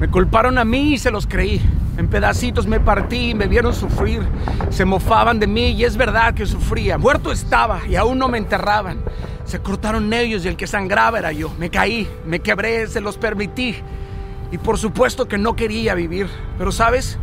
Me culparon a mí y se los creí. En pedacitos me partí me vieron sufrir. Se mofaban de mí y es verdad que sufría. Muerto estaba y aún no me enterraban. Se cortaron ellos y el que sangraba era yo. Me caí, me quebré, se los permití. Y por supuesto que no quería vivir. Pero sabes,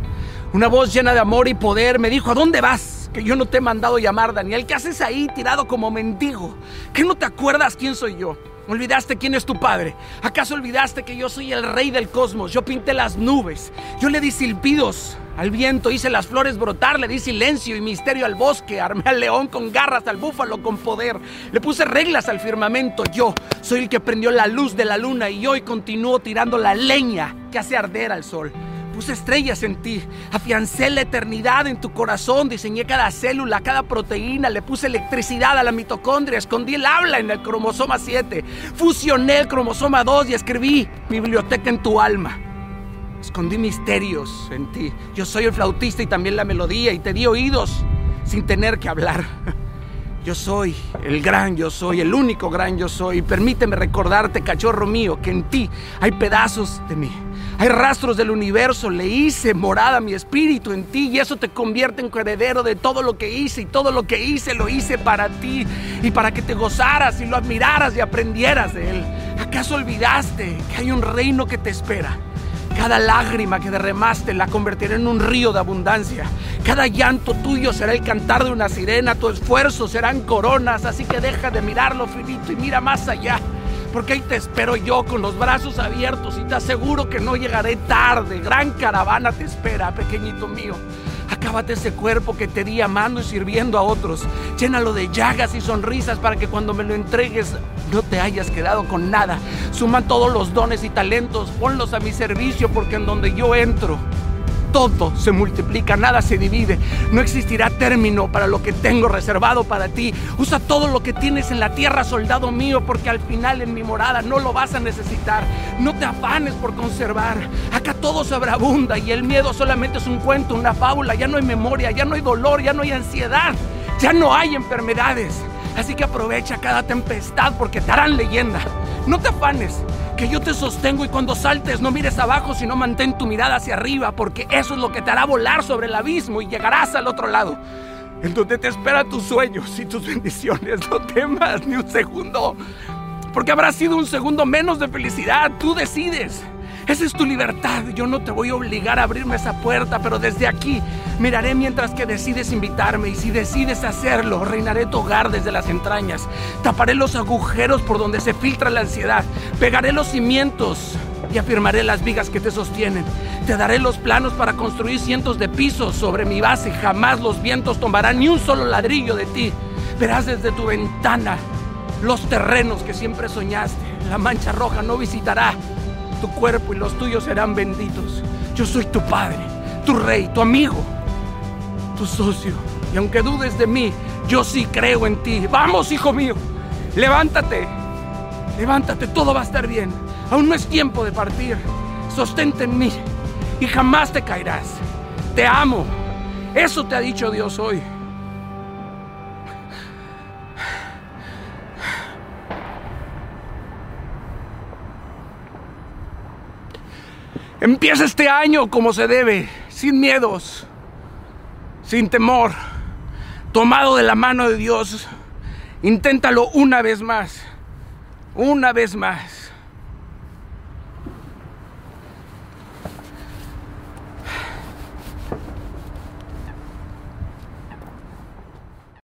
una voz llena de amor y poder me dijo, ¿a dónde vas? Que yo no te he mandado llamar, Daniel. ¿Qué haces ahí tirado como mendigo? ¿Que no te acuerdas quién soy yo? ¿Olvidaste quién es tu padre? ¿Acaso olvidaste que yo soy el rey del cosmos? Yo pinté las nubes, yo le di silbidos al viento, hice las flores brotar, le di silencio y misterio al bosque, armé al león con garras, al búfalo con poder, le puse reglas al firmamento. Yo soy el que prendió la luz de la luna y hoy continúo tirando la leña que hace arder al sol puse estrellas en ti, afiancé la eternidad en tu corazón, diseñé cada célula, cada proteína, le puse electricidad a la mitocondria, escondí el habla en el cromosoma 7, fusioné el cromosoma 2 y escribí biblioteca en tu alma. Escondí misterios en ti. Yo soy el flautista y también la melodía y te di oídos sin tener que hablar. Yo soy el gran yo soy, el único gran yo soy. Permíteme recordarte, cachorro mío, que en ti hay pedazos de mí. Hay rastros del universo, le hice morada mi espíritu en ti y eso te convierte en heredero de todo lo que hice y todo lo que hice lo hice para ti y para que te gozaras y lo admiraras y aprendieras de él. ¿Acaso olvidaste que hay un reino que te espera? Cada lágrima que derramaste la convertiré en un río de abundancia. Cada llanto tuyo será el cantar de una sirena. Tu esfuerzo serán coronas. Así que deja de mirar lo finito y mira más allá porque ahí te espero yo con los brazos abiertos y te aseguro que no llegaré tarde. Gran caravana te espera, pequeñito mío. Acábate ese cuerpo que te di amando y sirviendo a otros. Llénalo de llagas y sonrisas para que cuando me lo entregues no te hayas quedado con nada. Suma todos los dones y talentos, ponlos a mi servicio porque en donde yo entro, todo se multiplica, nada se divide. No existirá término para lo que tengo reservado para ti. Usa todo lo que tienes en la tierra, soldado mío, porque al final en mi morada no lo vas a necesitar. No te afanes por conservar. Acá todo sobreabunda y el miedo solamente es un cuento, una fábula. Ya no hay memoria, ya no hay dolor, ya no hay ansiedad, ya no hay enfermedades. Así que aprovecha cada tempestad porque te harán leyenda. No te afanes, que yo te sostengo y cuando saltes no mires abajo, sino mantén tu mirada hacia arriba, porque eso es lo que te hará volar sobre el abismo y llegarás al otro lado, en donde te esperan tus sueños y tus bendiciones. No temas ni un segundo, porque habrá sido un segundo menos de felicidad. Tú decides. Esa es tu libertad. Yo no te voy a obligar a abrirme esa puerta, pero desde aquí miraré mientras que decides invitarme y si decides hacerlo, reinaré tu hogar desde las entrañas. Taparé los agujeros por donde se filtra la ansiedad. Pegaré los cimientos y afirmaré las vigas que te sostienen. Te daré los planos para construir cientos de pisos sobre mi base. Jamás los vientos tomarán ni un solo ladrillo de ti. Verás desde tu ventana los terrenos que siempre soñaste. La mancha roja no visitará tu cuerpo y los tuyos serán benditos. Yo soy tu padre, tu rey, tu amigo, tu socio. Y aunque dudes de mí, yo sí creo en ti. Vamos, hijo mío, levántate, levántate, todo va a estar bien. Aún no es tiempo de partir. Sostente en mí y jamás te caerás. Te amo. Eso te ha dicho Dios hoy. Empieza este año como se debe, sin miedos, sin temor, tomado de la mano de Dios. Inténtalo una vez más, una vez más.